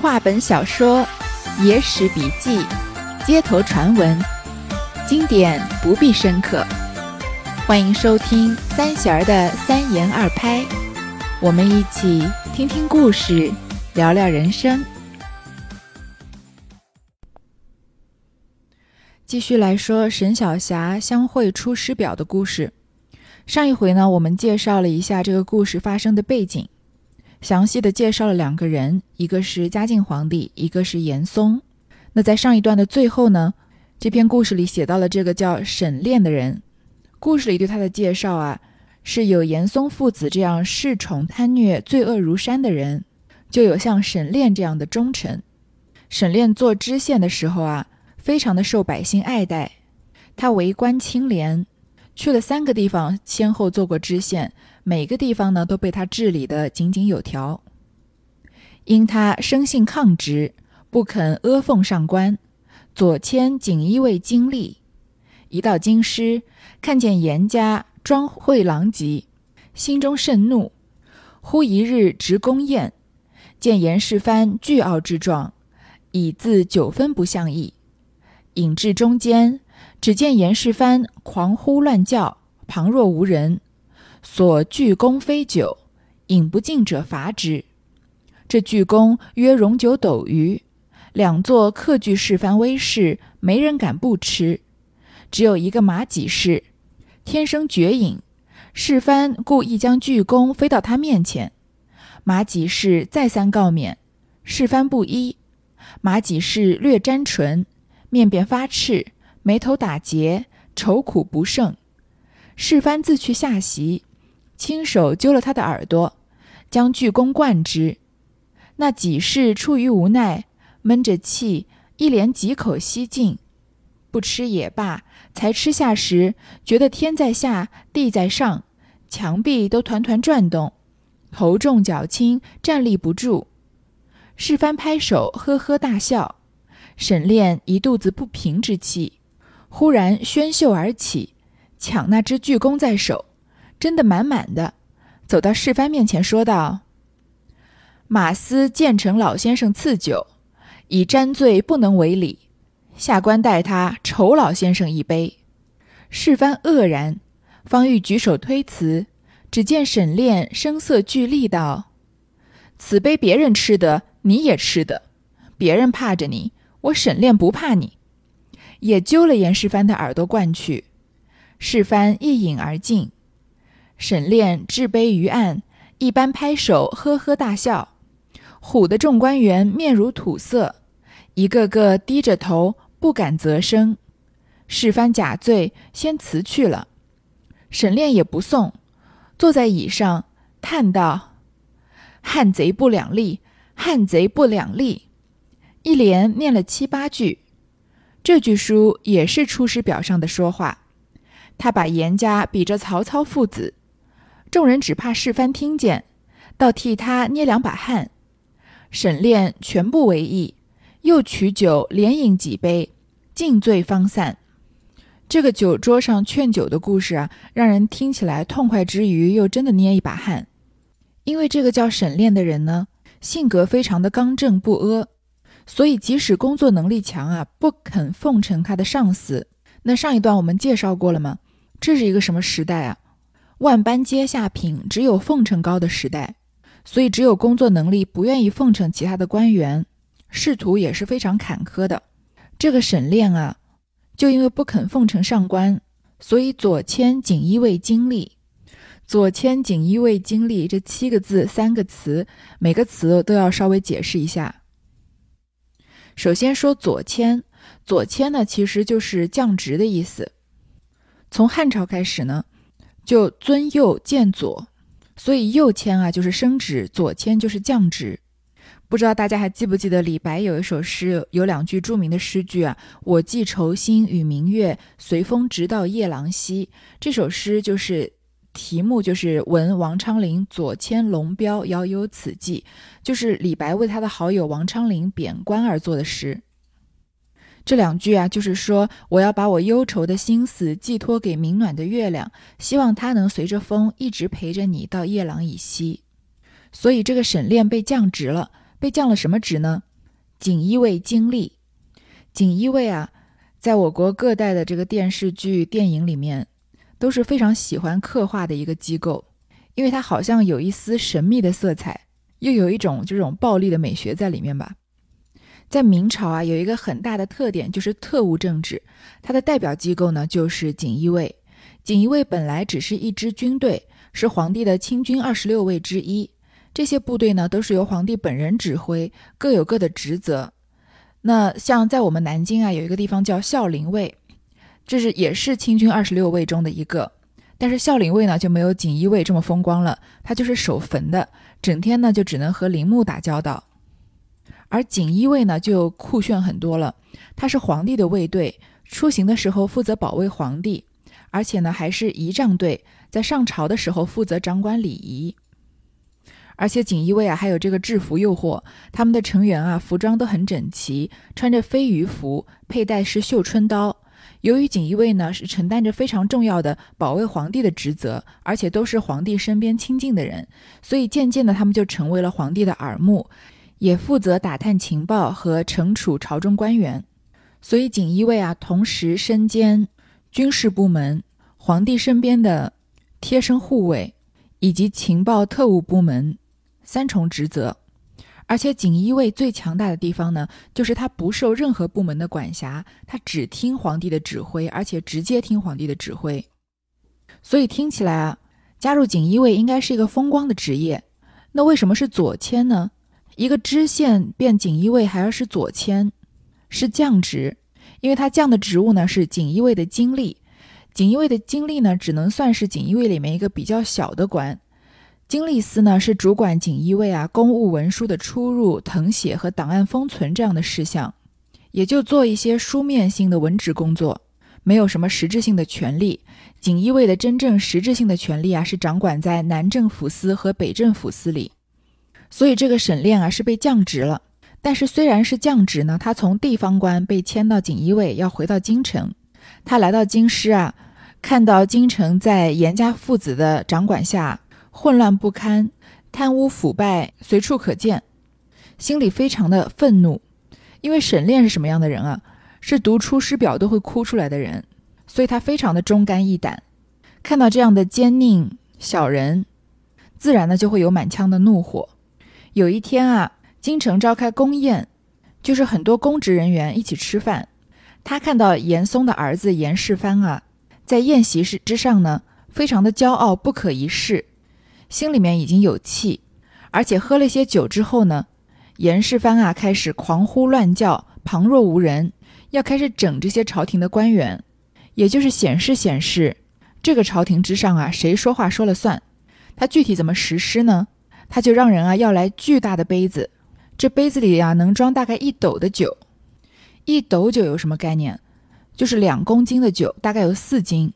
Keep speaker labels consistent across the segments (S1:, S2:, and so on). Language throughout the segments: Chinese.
S1: 话本小说、野史笔记、街头传闻，经典不必深刻。欢迎收听三弦儿的三言二拍，我们一起听听故事，聊聊人生。继续来说沈小霞相会出师表的故事。上一回呢，我们介绍了一下这个故事发生的背景，详细的介绍了两个人，一个是嘉靖皇帝，一个是严嵩。那在上一段的最后呢，这篇故事里写到了这个叫沈炼的人。故事里对他的介绍啊，是有严嵩父子这样恃宠贪虐、罪恶如山的人，就有像沈炼这样的忠臣。沈炼做知县的时候啊。非常的受百姓爱戴，他为官清廉，去了三个地方，先后做过知县，每个地方呢都被他治理的井井有条。因他生性抗直，不肯阿奉上官，左迁锦衣卫经历。一到京师，看见严家庄会狼藉，心中甚怒。忽一日值宫宴，见严世蕃倨傲之状，以自九分不相意。引至中间，只见严世蕃狂呼乱叫，旁若无人。所具弓非酒，饮不尽者罚之。这巨弓约容九斗余，两座客具世番威势，没人敢不吃。只有一个马己士，天生绝饮。世蕃故意将巨弓飞到他面前，马己士再三告免，世蕃不依。马己士略沾唇。面便发赤，眉头打结，愁苦不胜。世蕃自去下席，亲手揪了他的耳朵，将巨弓灌之。那几士出于无奈，闷着气，一连几口吸尽。不吃也罢，才吃下时，觉得天在下，地在上，墙壁都团团转动，头重脚轻，站立不住。世蕃拍手，呵呵大笑。沈炼一肚子不平之气，忽然宣袖而起，抢那只巨弓在手，斟得满满的，走到世蕃面前说道：“马司建成老先生赐酒，已沾醉不能为礼，下官代他酬老先生一杯。”世蕃愕然，方欲举手推辞，只见沈炼声色俱厉道：“此杯别人吃的，你也吃的，别人怕着你。”我沈炼不怕你，也揪了严世蕃的耳朵灌去。世蕃一饮而尽。沈炼置杯于案，一般拍手，呵呵大笑，唬得众官员面如土色，一个个低着头，不敢啧声。世蕃假罪，先辞去了。沈炼也不送，坐在椅上，叹道：“汉贼不两立，汉贼不两立。”一连念了七八句，这句书也是出师表上的说话。他把严家比着曹操父子，众人只怕世蕃听见，倒替他捏两把汗。沈炼全部为意，又取酒连饮几杯，尽醉方散。这个酒桌上劝酒的故事啊，让人听起来痛快之余，又真的捏一把汗。因为这个叫沈炼的人呢，性格非常的刚正不阿。所以，即使工作能力强啊，不肯奉承他的上司。那上一段我们介绍过了吗？这是一个什么时代啊？万般皆下品，只有奉承高的时代。所以，只有工作能力不愿意奉承其他的官员，仕途也是非常坎坷的。这个沈炼啊，就因为不肯奉承上官，所以左迁锦衣卫经历。左迁锦衣卫经历这七个字三个词，每个词都要稍微解释一下。首先说左迁，左迁呢其实就是降职的意思。从汉朝开始呢，就尊右见左，所以右迁啊就是升职，左迁就是降职。不知道大家还记不记得李白有一首诗，有两句著名的诗句啊：“我寄愁心与明月，随风直到夜郎西。”这首诗就是。题目就是闻王昌龄左迁龙标，遥有此寄，就是李白为他的好友王昌龄贬官而作的诗。这两句啊，就是说我要把我忧愁的心思寄托给明暖的月亮，希望它能随着风一直陪着你到夜郎以西。所以这个沈炼被降职了，被降了什么职呢？锦衣卫经历。锦衣卫啊，在我国各代的这个电视剧、电影里面，都是非常喜欢刻画的一个机构，因为它好像有一丝神秘的色彩，又有一种这种暴力的美学在里面吧。在明朝啊，有一个很大的特点就是特务政治，它的代表机构呢就是锦衣卫。锦衣卫本来只是一支军队，是皇帝的亲军二十六卫之一。这些部队呢，都是由皇帝本人指挥，各有各的职责。那像在我们南京啊，有一个地方叫孝陵卫，这是也是清军二十六卫中的一个。但是孝陵卫呢，就没有锦衣卫这么风光了，他就是守坟的，整天呢就只能和陵墓打交道。而锦衣卫呢，就酷炫很多了，他是皇帝的卫队，出行的时候负责保卫皇帝。而且呢，还是仪仗队，在上朝的时候负责掌管礼仪。而且锦衣卫啊，还有这个制服诱惑，他们的成员啊，服装都很整齐，穿着飞鱼服，佩戴是绣春刀。由于锦衣卫呢是承担着非常重要的保卫皇帝的职责，而且都是皇帝身边亲近的人，所以渐渐的他们就成为了皇帝的耳目，也负责打探情报和惩处朝中官员。所以锦衣卫啊，同时身兼。军事部门、皇帝身边的贴身护卫，以及情报特务部门三重职责。而且锦衣卫最强大的地方呢，就是他不受任何部门的管辖，他只听皇帝的指挥，而且直接听皇帝的指挥。所以听起来啊，加入锦衣卫应该是一个风光的职业。那为什么是左迁呢？一个知县变锦衣卫还要是左迁，是降职。因为他降的职务呢是锦衣卫的经历，锦衣卫的经历呢只能算是锦衣卫里面一个比较小的官，经历司呢是主管锦衣卫啊公务文书的出入、誊写和档案封存这样的事项，也就做一些书面性的文职工作，没有什么实质性的权利。锦衣卫的真正实质性的权利啊是掌管在南政府司和北政府司里，所以这个沈炼啊是被降职了。但是虽然是降职呢，他从地方官被迁到锦衣卫，要回到京城。他来到京师啊，看到京城在严家父子的掌管下混乱不堪，贪污腐败随处可见，心里非常的愤怒。因为沈炼是什么样的人啊？是读《出师表》都会哭出来的人，所以他非常的忠肝义胆。看到这样的奸佞小人，自然呢就会有满腔的怒火。有一天啊。京城召开宫宴，就是很多公职人员一起吃饭。他看到严嵩的儿子严世蕃啊，在宴席之之上呢，非常的骄傲不可一世，心里面已经有气。而且喝了些酒之后呢，严世蕃啊开始狂呼乱叫，旁若无人，要开始整这些朝廷的官员，也就是显示显示这个朝廷之上啊，谁说话说了算。他具体怎么实施呢？他就让人啊要来巨大的杯子。这杯子里呀，能装大概一斗的酒。一斗酒有什么概念？就是两公斤的酒，大概有四斤。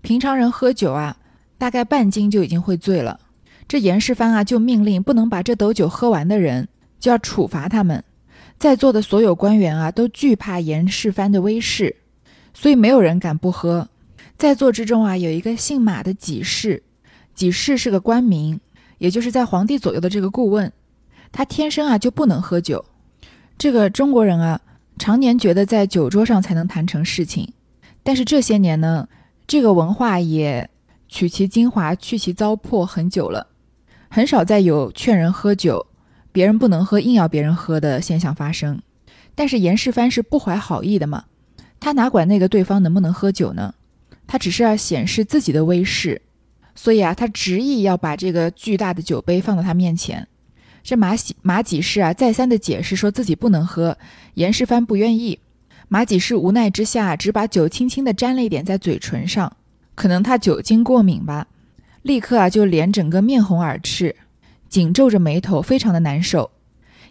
S1: 平常人喝酒啊，大概半斤就已经会醉了。这严世蕃啊，就命令不能把这斗酒喝完的人，就要处罚他们。在座的所有官员啊，都惧怕严世蕃的威势，所以没有人敢不喝。在座之中啊，有一个姓马的给事，给事是个官名，也就是在皇帝左右的这个顾问。他天生啊就不能喝酒，这个中国人啊常年觉得在酒桌上才能谈成事情，但是这些年呢，这个文化也取其精华去其糟粕很久了，很少再有劝人喝酒，别人不能喝硬要别人喝的现象发生。但是严世蕃是不怀好意的嘛，他哪管那个对方能不能喝酒呢？他只是要显示自己的威势，所以啊，他执意要把这个巨大的酒杯放到他面前。这马喜马几世啊，再三的解释说自己不能喝，严世蕃不愿意。马几世无奈之下，只把酒轻轻的沾了一点在嘴唇上，可能他酒精过敏吧，立刻啊就脸整个面红耳赤，紧皱着眉头，非常的难受。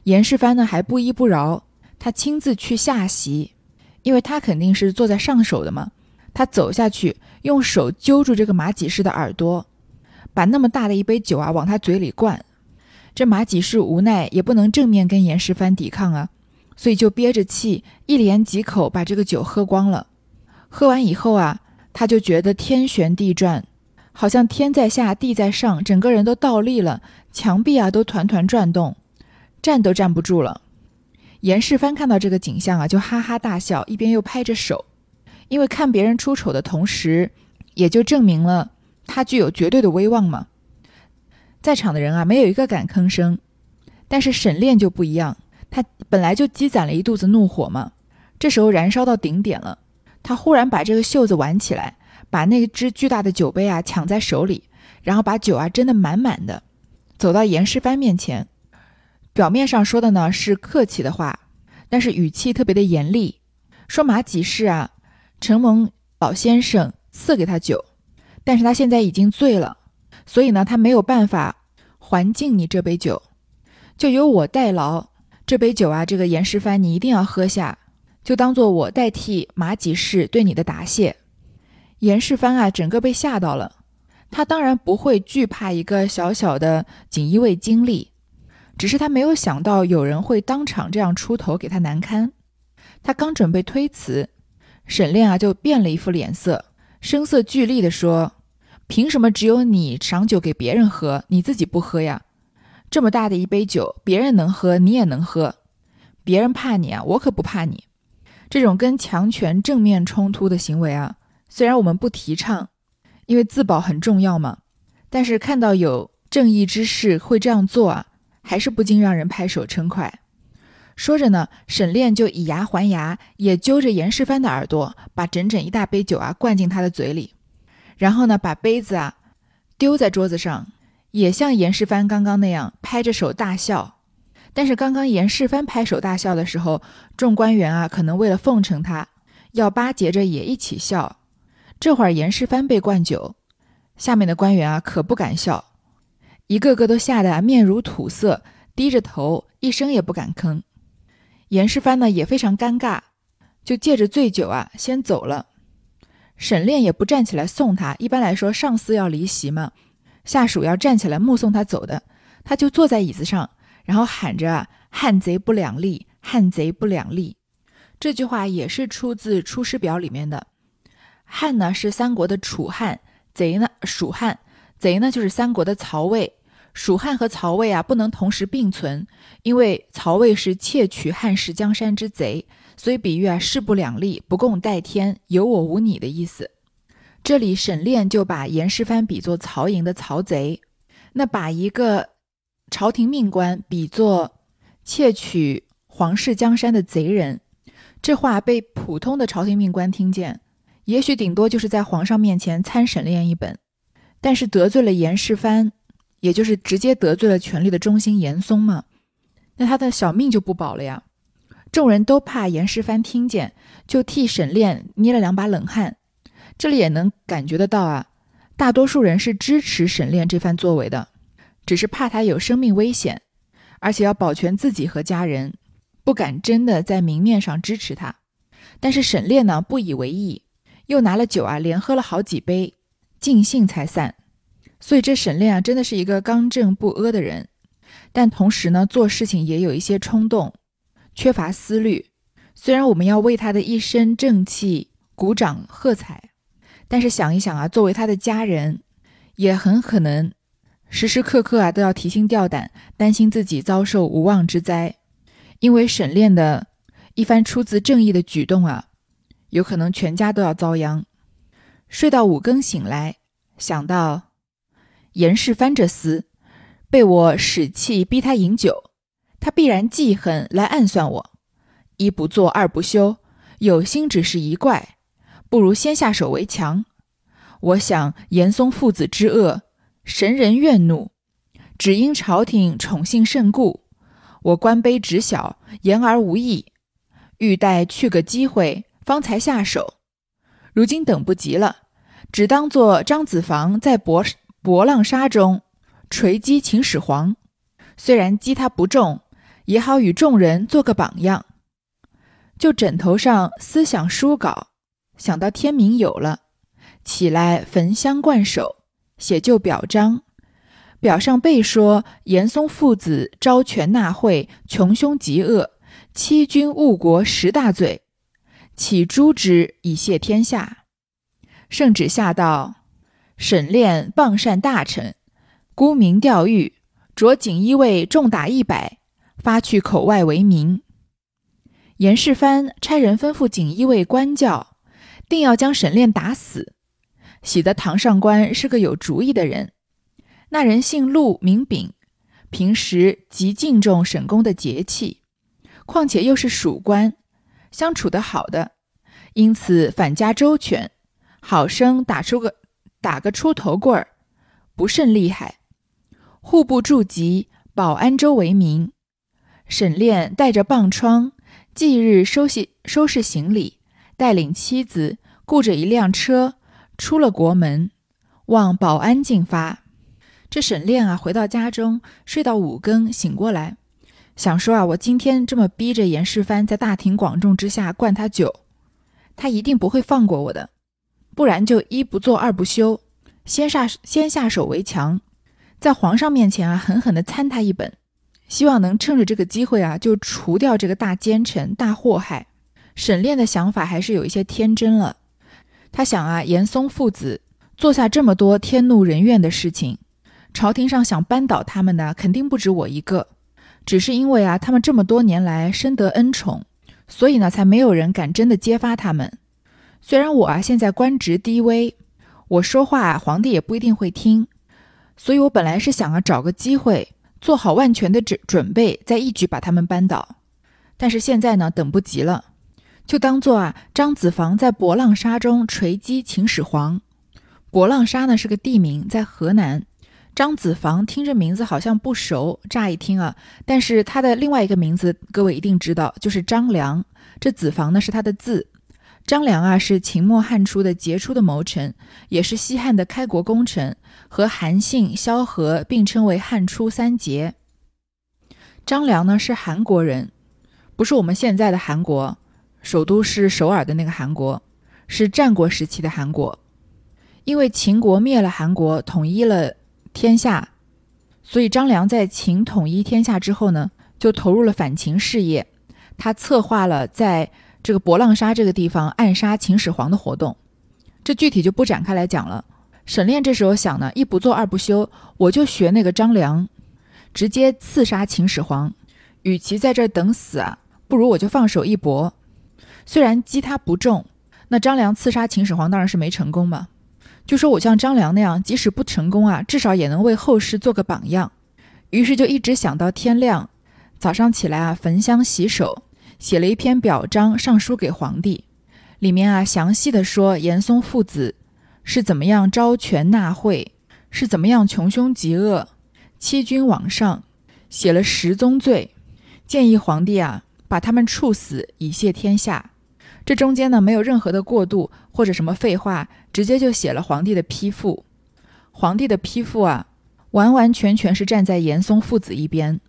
S1: 严世蕃呢还不依不饶，他亲自去下席，因为他肯定是坐在上手的嘛，他走下去，用手揪住这个马几世的耳朵，把那么大的一杯酒啊往他嘴里灌。这马几世无奈，也不能正面跟严世蕃抵抗啊，所以就憋着气，一连几口把这个酒喝光了。喝完以后啊，他就觉得天旋地转，好像天在下，地在上，整个人都倒立了，墙壁啊都团团转动，站都站不住了。严世蕃看到这个景象啊，就哈哈大笑，一边又拍着手，因为看别人出丑的同时，也就证明了他具有绝对的威望嘛。在场的人啊，没有一个敢吭声，但是沈炼就不一样，他本来就积攒了一肚子怒火嘛，这时候燃烧到顶点了，他忽然把这个袖子挽起来，把那只巨大的酒杯啊抢在手里，然后把酒啊斟得满满的，走到严世蕃面前。表面上说的呢是客气的话，但是语气特别的严厉，说马几世啊，承蒙老先生赐给他酒，但是他现在已经醉了，所以呢他没有办法还敬你这杯酒，就由我代劳。这杯酒啊，这个严世蕃你一定要喝下，就当做我代替马几世对你的答谢。严世蕃啊，整个被吓到了，他当然不会惧怕一个小小的锦衣卫经历。只是他没有想到有人会当场这样出头给他难堪，他刚准备推辞，沈炼啊就变了一副脸色，声色俱厉地说：“凭什么只有你赏酒给别人喝，你自己不喝呀？这么大的一杯酒，别人能喝，你也能喝，别人怕你啊，我可不怕你。这种跟强权正面冲突的行为啊，虽然我们不提倡，因为自保很重要嘛，但是看到有正义之士会这样做啊。”还是不禁让人拍手称快。说着呢，沈炼就以牙还牙，也揪着严世蕃的耳朵，把整整一大杯酒啊灌进他的嘴里，然后呢，把杯子啊丢在桌子上，也像严世蕃刚刚那样拍着手大笑。但是刚刚严世蕃拍手大笑的时候，众官员啊可能为了奉承他，要巴结着也一起笑。这会儿严世蕃被灌酒，下面的官员啊可不敢笑。一个个都吓得面如土色，低着头，一声也不敢吭。严世蕃呢也非常尴尬，就借着醉酒啊先走了。沈炼也不站起来送他，一般来说上司要离席嘛，下属要站起来目送他走的，他就坐在椅子上，然后喊着“汉贼不两立，汉贼不两立”。这句话也是出自《出师表》里面的。汉呢是三国的楚汉，贼呢蜀汉。贼呢，就是三国的曹魏、蜀汉和曹魏啊，不能同时并存，因为曹魏是窃取汉室江山之贼，所以比喻啊势不两立、不共戴天、有我无你的意思。这里沈炼就把严世蕃比作曹营的曹贼，那把一个朝廷命官比作窃取皇室江山的贼人，这话被普通的朝廷命官听见，也许顶多就是在皇上面前参沈炼一本。但是得罪了严世蕃，也就是直接得罪了权力的中心严嵩嘛，那他的小命就不保了呀。众人都怕严世蕃听见，就替沈炼捏了两把冷汗。这里也能感觉得到啊，大多数人是支持沈炼这番作为的，只是怕他有生命危险，而且要保全自己和家人，不敢真的在明面上支持他。但是沈炼呢不以为意，又拿了酒啊，连喝了好几杯。尽兴才散，所以这沈炼啊，真的是一个刚正不阿的人，但同时呢，做事情也有一些冲动，缺乏思虑。虽然我们要为他的一身正气鼓掌喝彩，但是想一想啊，作为他的家人，也很可能时时刻刻啊都要提心吊胆，担心自己遭受无妄之灾。因为沈炼的一番出自正义的举动啊，有可能全家都要遭殃。睡到五更醒来，想到严世蕃这厮被我使气逼他饮酒，他必然记恨来暗算我。一不做二不休，有心只是一怪，不如先下手为强。我想严嵩父子之恶，神人怨怒，只因朝廷宠幸甚故。我官卑职小，言而无益，欲待去个机会，方才下手。如今等不及了。只当做张子房在博博浪沙中锤击秦始皇，虽然击他不中，也好与众人做个榜样。就枕头上思想书稿，想到天明有了，起来焚香灌手，写就表彰。表上备说严嵩父子招权纳贿，穷凶极恶，欺君误国十大罪，起诛之以谢天下。圣旨下道：沈炼傍善大臣，沽名钓誉，着锦衣卫重打一百，发去口外为民。严世蕃差人吩咐锦衣卫官教，定要将沈炼打死。喜得堂上官是个有主意的人，那人姓陆，名炳，平时极敬重沈公的节气，况且又是属官，相处得好的，因此反家周全，好生打出个打个出头棍儿，不甚厉害。户部驻籍保安州为名。沈炼带着棒疮，即日收拾收拾行李，带领妻子，雇着一辆车。出了国门，往保安进发。这沈炼啊，回到家中，睡到五更，醒过来，想说啊，我今天这么逼着严世蕃在大庭广众之下灌他酒，他一定不会放过我的，不然就一不做二不休，先下先下手为强，在皇上面前啊，狠狠地参他一本，希望能趁着这个机会啊，就除掉这个大奸臣、大祸害。沈炼的想法还是有一些天真了。他想啊，严嵩父子做下这么多天怒人怨的事情，朝廷上想扳倒他们的肯定不止我一个。只是因为啊，他们这么多年来深得恩宠，所以呢，才没有人敢真的揭发他们。虽然我啊现在官职低微，我说话皇帝也不一定会听，所以我本来是想啊找个机会做好万全的准准备，再一举把他们扳倒。但是现在呢，等不及了。就当做啊，张子房在博浪沙中锤击秦始皇。博浪沙呢是个地名，在河南。张子房听着名字好像不熟，乍一听啊，但是他的另外一个名字各位一定知道，就是张良。这子房呢是他的字。张良啊是秦末汉初的杰出的谋臣，也是西汉的开国功臣，和韩信、萧何并称为汉初三杰。张良呢是韩国人，不是我们现在的韩国。首都是首尔的那个韩国，是战国时期的韩国。因为秦国灭了韩国，统一了天下，所以张良在秦统一天下之后呢，就投入了反秦事业。他策划了在这个博浪沙这个地方暗杀秦始皇的活动。这具体就不展开来讲了。沈炼这时候想呢，一不做二不休，我就学那个张良，直接刺杀秦始皇。与其在这儿等死啊，不如我就放手一搏。虽然击他不中，那张良刺杀秦始皇当然是没成功嘛。就说我像张良那样，即使不成功啊，至少也能为后世做个榜样。于是就一直想到天亮，早上起来啊，焚香洗手，写了一篇表彰上书给皇帝，里面啊详细的说严嵩父子是怎么样招权纳贿，是怎么样穷凶极恶，欺君罔上，写了十宗罪，建议皇帝啊把他们处死以谢天下。这中间呢，没有任何的过渡或者什么废话，直接就写了皇帝的批复。皇帝的批复啊，完完全全是站在严嵩父子一边，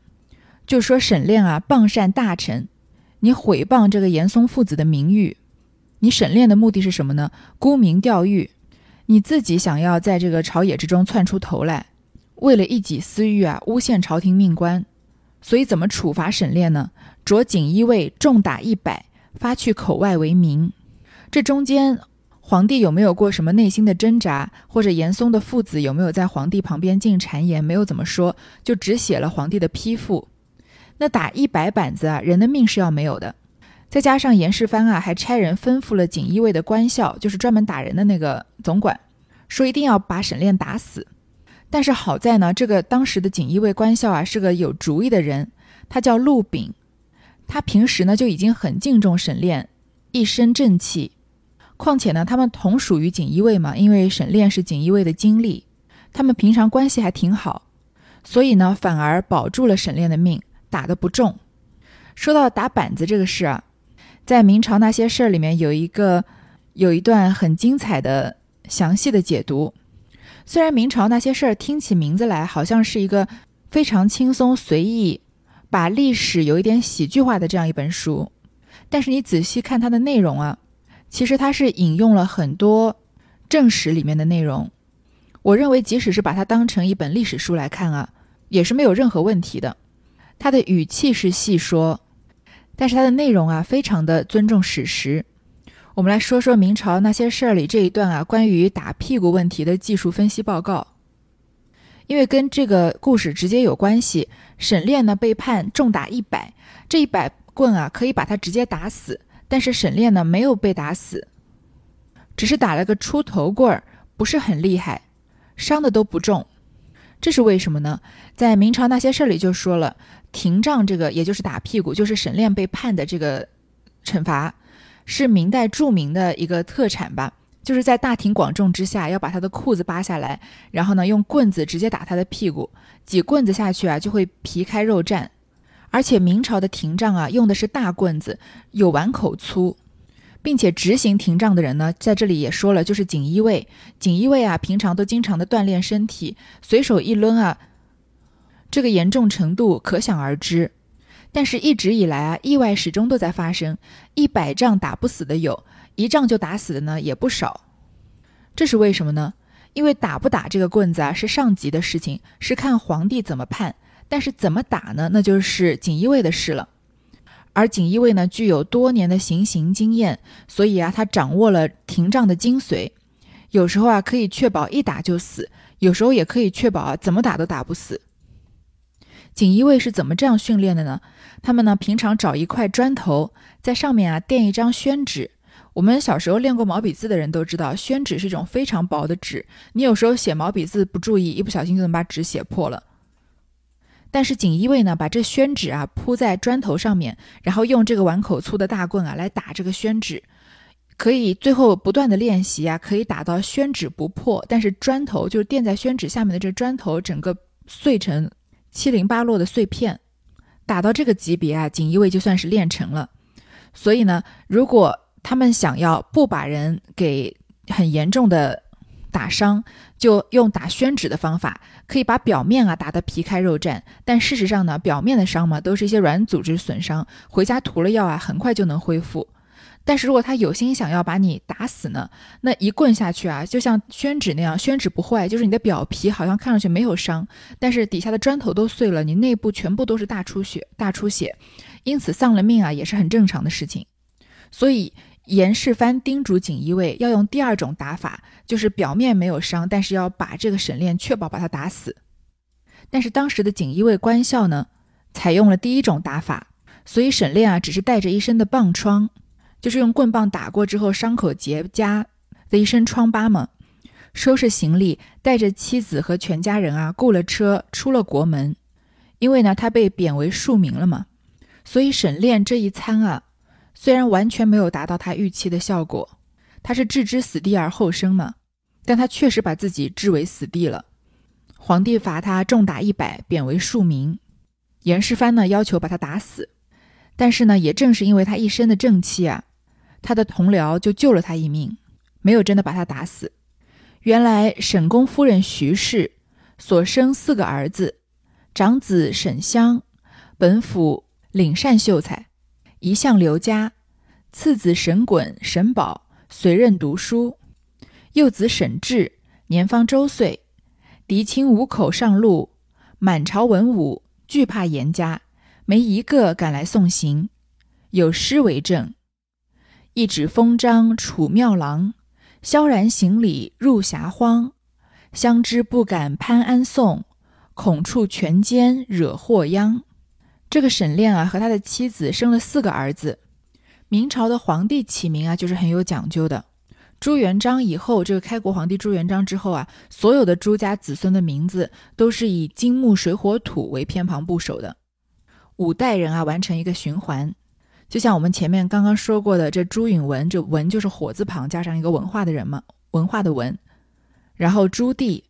S1: 就说沈炼啊，谤善大臣，你毁谤这个严嵩父子的名誉，你沈炼的目的是什么呢？沽名钓誉，你自己想要在这个朝野之中窜出头来，为了一己私欲啊，诬陷朝廷命官，所以怎么处罚沈炼呢？着锦衣卫重打一百。发去口外为名，这中间皇帝有没有过什么内心的挣扎，或者严嵩的父子有没有在皇帝旁边进谗言？没有怎么说，就只写了皇帝的批复。那打一百板子啊，人的命是要没有的。再加上严世蕃啊，还差人吩咐了锦衣卫的官校，就是专门打人的那个总管，说一定要把沈炼打死。但是好在呢，这个当时的锦衣卫官校啊，是个有主意的人，他叫陆炳。他平时呢就已经很敬重沈炼，一身正气。况且呢，他们同属于锦衣卫嘛，因为沈炼是锦衣卫的经历，他们平常关系还挺好，所以呢，反而保住了沈炼的命，打得不重。说到打板子这个事啊，在明朝那些事儿里面有一个有一段很精彩的详细的解读。虽然明朝那些事儿听起名字来好像是一个非常轻松随意。把历史有一点喜剧化的这样一本书，但是你仔细看它的内容啊，其实它是引用了很多正史里面的内容。我认为，即使是把它当成一本历史书来看啊，也是没有任何问题的。他的语气是细说，但是他的内容啊，非常的尊重史实。我们来说说明朝那些事儿里这一段啊，关于打屁股问题的技术分析报告。因为跟这个故事直接有关系，沈炼呢被判重打一百，这一百棍啊，可以把他直接打死。但是沈炼呢，没有被打死，只是打了个出头棍儿，不是很厉害，伤的都不重。这是为什么呢？在明朝那些事儿里就说了，廷杖这个也就是打屁股，就是沈炼被判的这个惩罚，是明代著名的一个特产吧。就是在大庭广众之下要把他的裤子扒下来，然后呢用棍子直接打他的屁股，几棍子下去啊就会皮开肉绽。而且明朝的廷杖啊用的是大棍子，有碗口粗，并且执行廷杖的人呢在这里也说了，就是锦衣卫。锦衣卫啊平常都经常的锻炼身体，随手一抡啊，这个严重程度可想而知。但是，一直以来啊，意外始终都在发生，一百仗打不死的有。一仗就打死的呢也不少，这是为什么呢？因为打不打这个棍子啊是上级的事情，是看皇帝怎么判。但是怎么打呢？那就是锦衣卫的事了。而锦衣卫呢具有多年的行刑经验，所以啊他掌握了廷杖的精髓。有时候啊可以确保一打就死，有时候也可以确保啊怎么打都打不死。锦衣卫是怎么这样训练的呢？他们呢平常找一块砖头，在上面啊垫一张宣纸。我们小时候练过毛笔字的人都知道，宣纸是一种非常薄的纸，你有时候写毛笔字不注意，一不小心就能把纸写破了。但是锦衣卫呢，把这宣纸啊铺在砖头上面，然后用这个碗口粗的大棍啊来打这个宣纸，可以最后不断的练习啊，可以打到宣纸不破，但是砖头就是垫在宣纸下面的这砖头整个碎成七零八落的碎片，打到这个级别啊，锦衣卫就算是练成了。所以呢，如果他们想要不把人给很严重的打伤，就用打宣纸的方法，可以把表面啊打得皮开肉绽。但事实上呢，表面的伤嘛，都是一些软组织损伤，回家涂了药啊，很快就能恢复。但是如果他有心想要把你打死呢，那一棍下去啊，就像宣纸那样，宣纸不坏，就是你的表皮好像看上去没有伤，但是底下的砖头都碎了，你内部全部都是大出血、大出血，因此丧了命啊，也是很正常的事情。所以。严世蕃叮嘱锦衣卫要用第二种打法，就是表面没有伤，但是要把这个沈炼确保把他打死。但是当时的锦衣卫官校呢，采用了第一种打法，所以沈炼啊只是带着一身的棒疮，就是用棍棒打过之后伤口结痂的一身疮疤嘛。收拾行李，带着妻子和全家人啊，雇了车出了国门。因为呢他被贬为庶民了嘛，所以沈炼这一餐啊。虽然完全没有达到他预期的效果，他是置之死地而后生嘛，但他确实把自己置为死地了。皇帝罚他重打一百，贬为庶民。严世蕃呢要求把他打死，但是呢，也正是因为他一身的正气啊，他的同僚就救了他一命，没有真的把他打死。原来沈公夫人徐氏所生四个儿子，长子沈香，本府领善秀才。一向刘家，次子沈衮、沈宝随任读书，幼子沈志年方周岁，嫡亲五口上路，满朝文武惧怕严家，没一个敢来送行。有诗为证：“一纸封章楚庙郎，萧然行礼入霞荒。相知不敢攀安送，恐触权奸惹祸殃。”这个沈炼啊，和他的妻子生了四个儿子。明朝的皇帝起名啊，就是很有讲究的。朱元璋以后，这个开国皇帝朱元璋之后啊，所有的朱家子孙的名字都是以金木水火土为偏旁部首的。五代人啊，完成一个循环，就像我们前面刚刚说过的，这朱允文，这文就是火字旁加上一个文化的人嘛，文化的文。然后朱棣，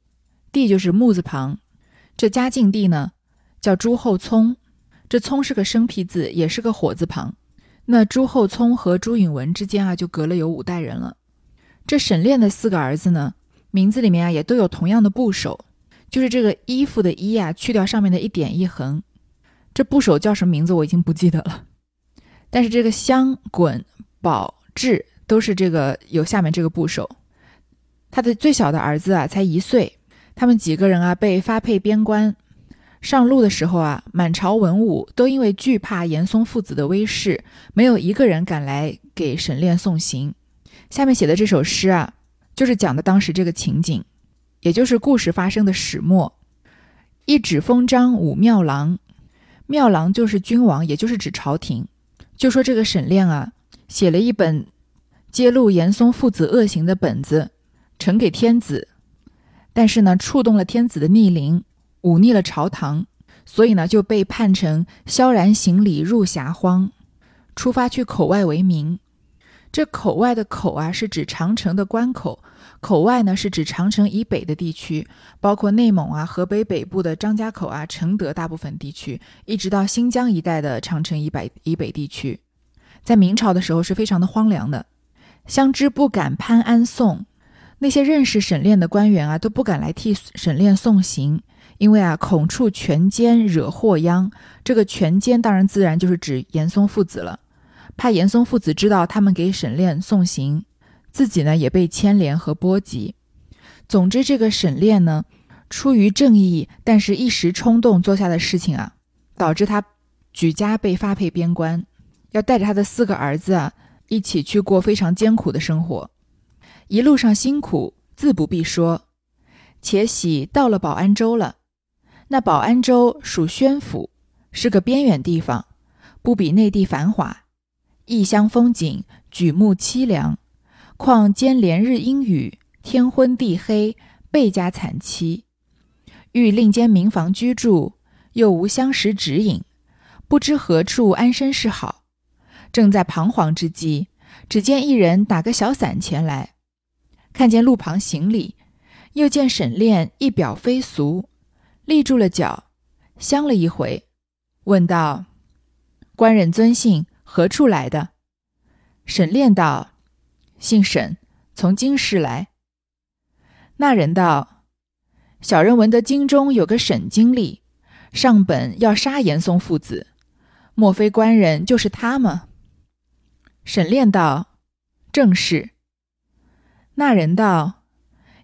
S1: 棣就是木字旁。这嘉靖帝呢，叫朱厚熜。这聪是个生僻字，也是个火字旁。那朱厚熜和朱允文之间啊，就隔了有五代人了。这沈炼的四个儿子呢，名字里面啊也都有同样的部首，就是这个衣服的衣啊，去掉上面的一点一横。这部首叫什么名字我已经不记得了。但是这个香、滚、宝、志都是这个有下面这个部首。他的最小的儿子啊才一岁，他们几个人啊被发配边关。上路的时候啊，满朝文武都因为惧怕严嵩父子的威势，没有一个人敢来给沈炼送行。下面写的这首诗啊，就是讲的当时这个情景，也就是故事发生的始末。一纸封章五庙郎，庙郎就是君王，也就是指朝廷。就说这个沈炼啊，写了一本揭露严嵩父子恶行的本子，呈给天子，但是呢，触动了天子的逆鳞，忤逆了朝堂，所以呢，就被判成萧然行礼入霞荒，出发去口外为名。这口外的口啊，是指长城的关口；口外呢，是指长城以北的地区，包括内蒙啊、河北北部的张家口啊、承德大部分地区，一直到新疆一带的长城以北以北地区。在明朝的时候是非常的荒凉的，相知不敢攀安送，那些认识沈炼的官员啊，都不敢来替沈炼送行，因为啊，恐触权奸惹祸殃。这个权奸当然自然就是指严嵩父子了。怕严嵩父子知道他们给沈炼送行，自己呢也被牵连和波及。总之，这个沈炼呢，出于正义，但是一时冲动做下的事情啊，导致他举家被发配边关，要带着他的四个儿子啊，一起去过非常艰苦的生活。一路上辛苦，自不必说。且喜到了保安州了，那保安州属宣府，是个边远地方，不比内地繁华。异乡风景，举目凄凉。况兼连日阴雨，天昏地黑，倍加惨凄。欲另间民房居住，又无相识指引，不知何处安身是好。正在彷徨之际，只见一人打个小伞前来，看见路旁行礼，又见沈炼一表非俗，立住了脚，相了一回，问道：“官人尊姓？”何处来的？沈炼道：“姓沈，从京师来。”那人道：“小人闻得京中有个沈经历，上本要杀严嵩父子，莫非官人就是他吗？”沈炼道：“正是。”那人道：“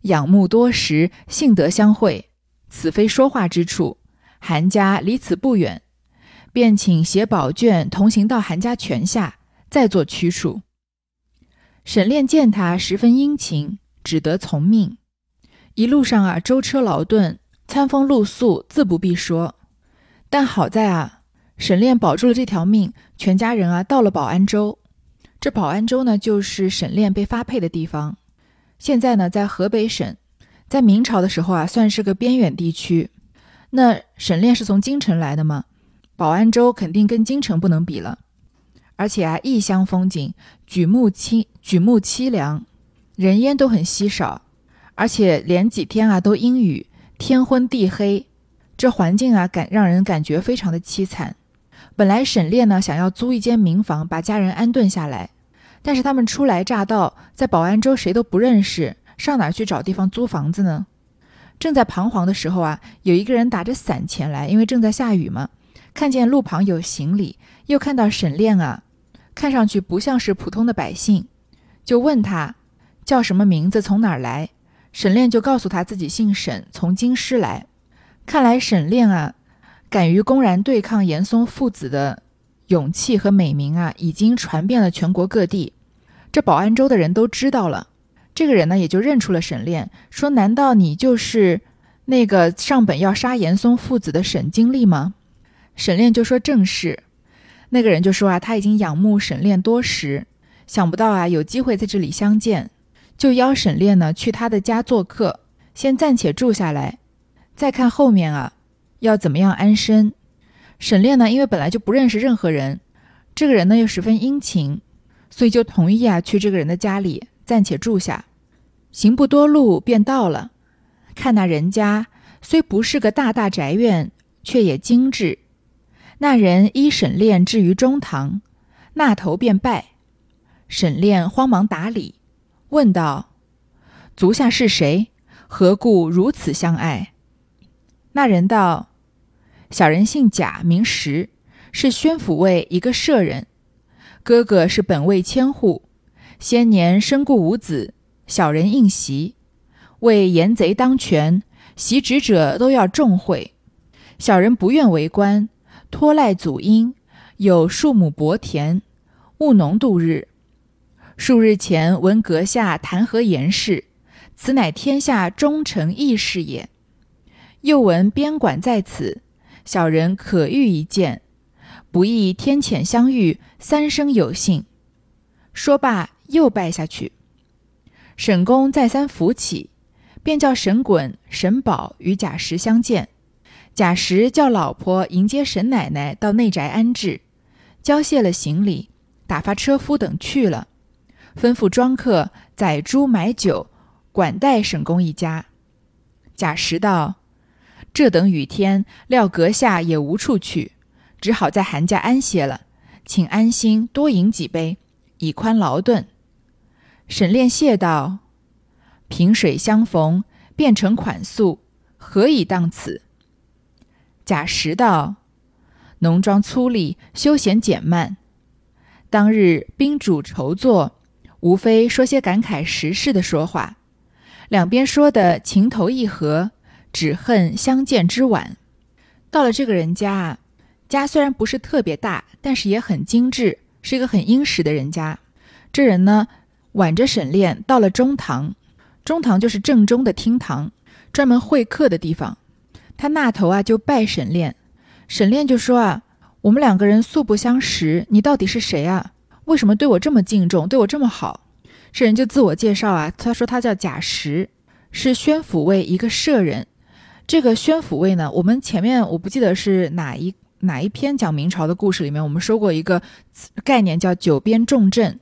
S1: 仰慕多时，幸得相会，此非说话之处。韩家离此不远。”便请携宝卷同行到韩家泉下，再做驱处。沈炼见他十分殷勤，只得从命。一路上啊，舟车劳顿，餐风露宿，自不必说。但好在啊，沈炼保住了这条命，全家人啊到了保安州。这保安州呢，就是沈炼被发配的地方。现在呢，在河北省，在明朝的时候啊，算是个边远地区。那沈炼是从京城来的吗？保安州肯定跟京城不能比了，而且啊，异乡风景，举目清，举目凄凉，人烟都很稀少，而且连几天啊都阴雨，天昏地黑，这环境啊感让人感觉非常的凄惨。本来沈炼呢想要租一间民房，把家人安顿下来，但是他们初来乍到，在保安州谁都不认识，上哪去找地方租房子呢？正在彷徨的时候啊，有一个人打着伞前来，因为正在下雨嘛。看见路旁有行李，又看到沈炼啊，看上去不像是普通的百姓，就问他叫什么名字，从哪儿来。沈炼就告诉他自己姓沈，从京师来。看来沈炼啊，敢于公然对抗严嵩父子的勇气和美名啊，已经传遍了全国各地。这保安州的人都知道了，这个人呢，也就认出了沈炼，说：“难道你就是那个上本要杀严嵩父子的沈经历吗？”沈炼就说：“正是。”那个人就说：“啊，他已经仰慕沈炼多时，想不到啊有机会在这里相见，就邀沈炼呢去他的家做客，先暂且住下来，再看后面啊要怎么样安身。”沈炼呢，因为本来就不认识任何人，这个人呢又十分殷勤，所以就同意啊去这个人的家里暂且住下。行不多路便到了，看那人家虽不是个大大宅院，却也精致。那人依沈炼置于中堂，那头便拜。沈炼慌忙打礼，问道：“足下是谁？何故如此相爱？”那人道：“小人姓贾，名石，是宣府尉一个舍人。哥哥是本尉千户，先年身故无子，小人应袭，为严贼当权，袭职者都要重贿，小人不愿为官。”托赖祖荫，有数亩薄田，务农度日。数日前闻阁下弹劾严氏，此乃天下忠诚义士也。又闻边管在此，小人可遇一见，不意天遣相遇，三生有幸。”说罢，又拜下去。沈公再三扶起，便叫沈滚、沈宝与贾石相见。贾石叫老婆迎接沈奶奶到内宅安置，交卸了行李，打发车夫等去了，吩咐庄客宰猪买酒，管待沈公一家。贾石道：“这等雨天，料阁下也无处去，只好在韩家安歇了，请安心多饮几杯，以宽劳顿。”沈炼谢道：“萍水相逢，便成款宿，何以当此？”贾石道：“浓妆粗粝，休闲简慢。当日宾主筹坐，无非说些感慨时事的说话，两边说的情投意合，只恨相见之晚。到了这个人家啊，家虽然不是特别大，但是也很精致，是一个很殷实的人家。这人呢，挽着沈炼到了中堂，中堂就是正中的厅堂，专门会客的地方。”他那头啊就拜沈炼，沈炼就说啊，我们两个人素不相识，你到底是谁啊？为什么对我这么敬重，对我这么好？这人就自我介绍啊，他说他叫贾石，是宣抚卫一个舍人。这个宣抚卫呢，我们前面我不记得是哪一哪一篇讲明朝的故事里面，我们说过一个概念叫九边重镇。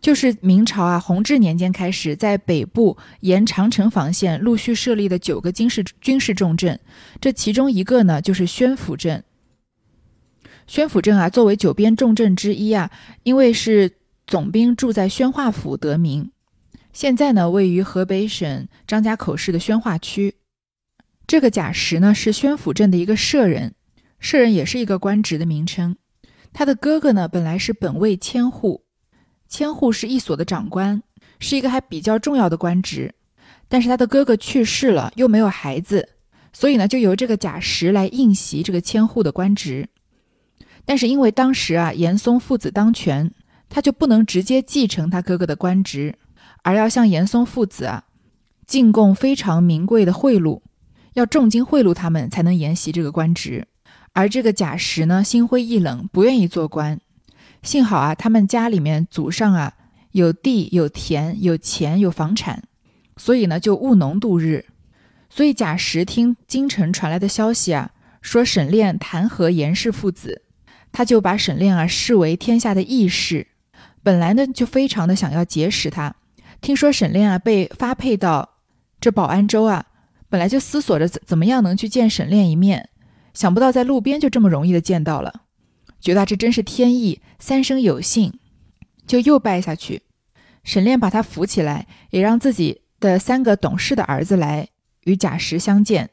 S1: 就是明朝啊，弘治年间开始，在北部沿长城防线陆续设立的九个军事军事重镇，这其中一个呢，就是宣府镇。宣府镇啊，作为九边重镇之一啊，因为是总兵住在宣化府得名。现在呢，位于河北省张家口市的宣化区。这个贾石呢，是宣府镇的一个舍人，舍人也是一个官职的名称。他的哥哥呢，本来是本位千户。千户是一所的长官，是一个还比较重要的官职，但是他的哥哥去世了，又没有孩子，所以呢，就由这个贾石来应袭这个千户的官职。但是因为当时啊，严嵩父子当权，他就不能直接继承他哥哥的官职，而要向严嵩父子啊进贡非常名贵的贿赂，要重金贿赂他们才能沿袭这个官职。而这个贾石呢，心灰意冷，不愿意做官。幸好啊，他们家里面祖上啊有地有田有钱有房产，所以呢就务农度日。所以贾石听京城传来的消息啊，说沈炼弹劾严氏父子，他就把沈炼啊视为天下的义士，本来呢就非常的想要结识他。听说沈炼啊被发配到这保安州啊，本来就思索着怎怎么样能去见沈炼一面，想不到在路边就这么容易的见到了。觉得这真是天意，三生有幸，就又拜下去。沈炼把他扶起来，也让自己的三个懂事的儿子来与贾石相见。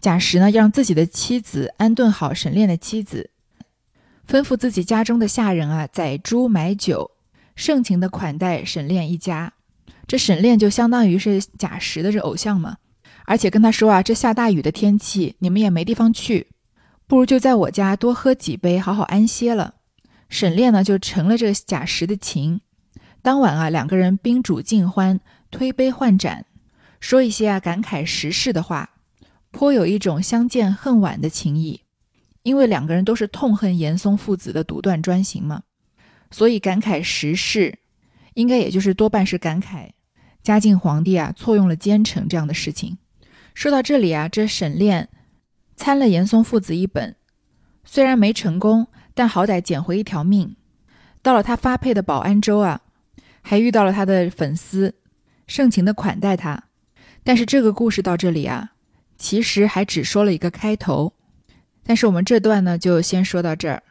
S1: 贾石呢，让自己的妻子安顿好沈炼的妻子，吩咐自己家中的下人啊，宰猪买酒，盛情的款待沈炼一家。这沈炼就相当于是贾石的这偶像嘛，而且跟他说啊，这下大雨的天气，你们也没地方去。不如就在我家多喝几杯，好好安歇了。沈炼呢，就成了这个贾石的情。当晚啊，两个人宾主尽欢，推杯换盏，说一些啊感慨时事的话，颇有一种相见恨晚的情谊。因为两个人都是痛恨严嵩父子的独断专行嘛，所以感慨时事，应该也就是多半是感慨嘉靖皇帝啊错用了奸臣这样的事情。说到这里啊，这沈炼。参了严嵩父子一本，虽然没成功，但好歹捡回一条命。到了他发配的保安州啊，还遇到了他的粉丝，盛情的款待他。但是这个故事到这里啊，其实还只说了一个开头。但是我们这段呢，就先说到这儿。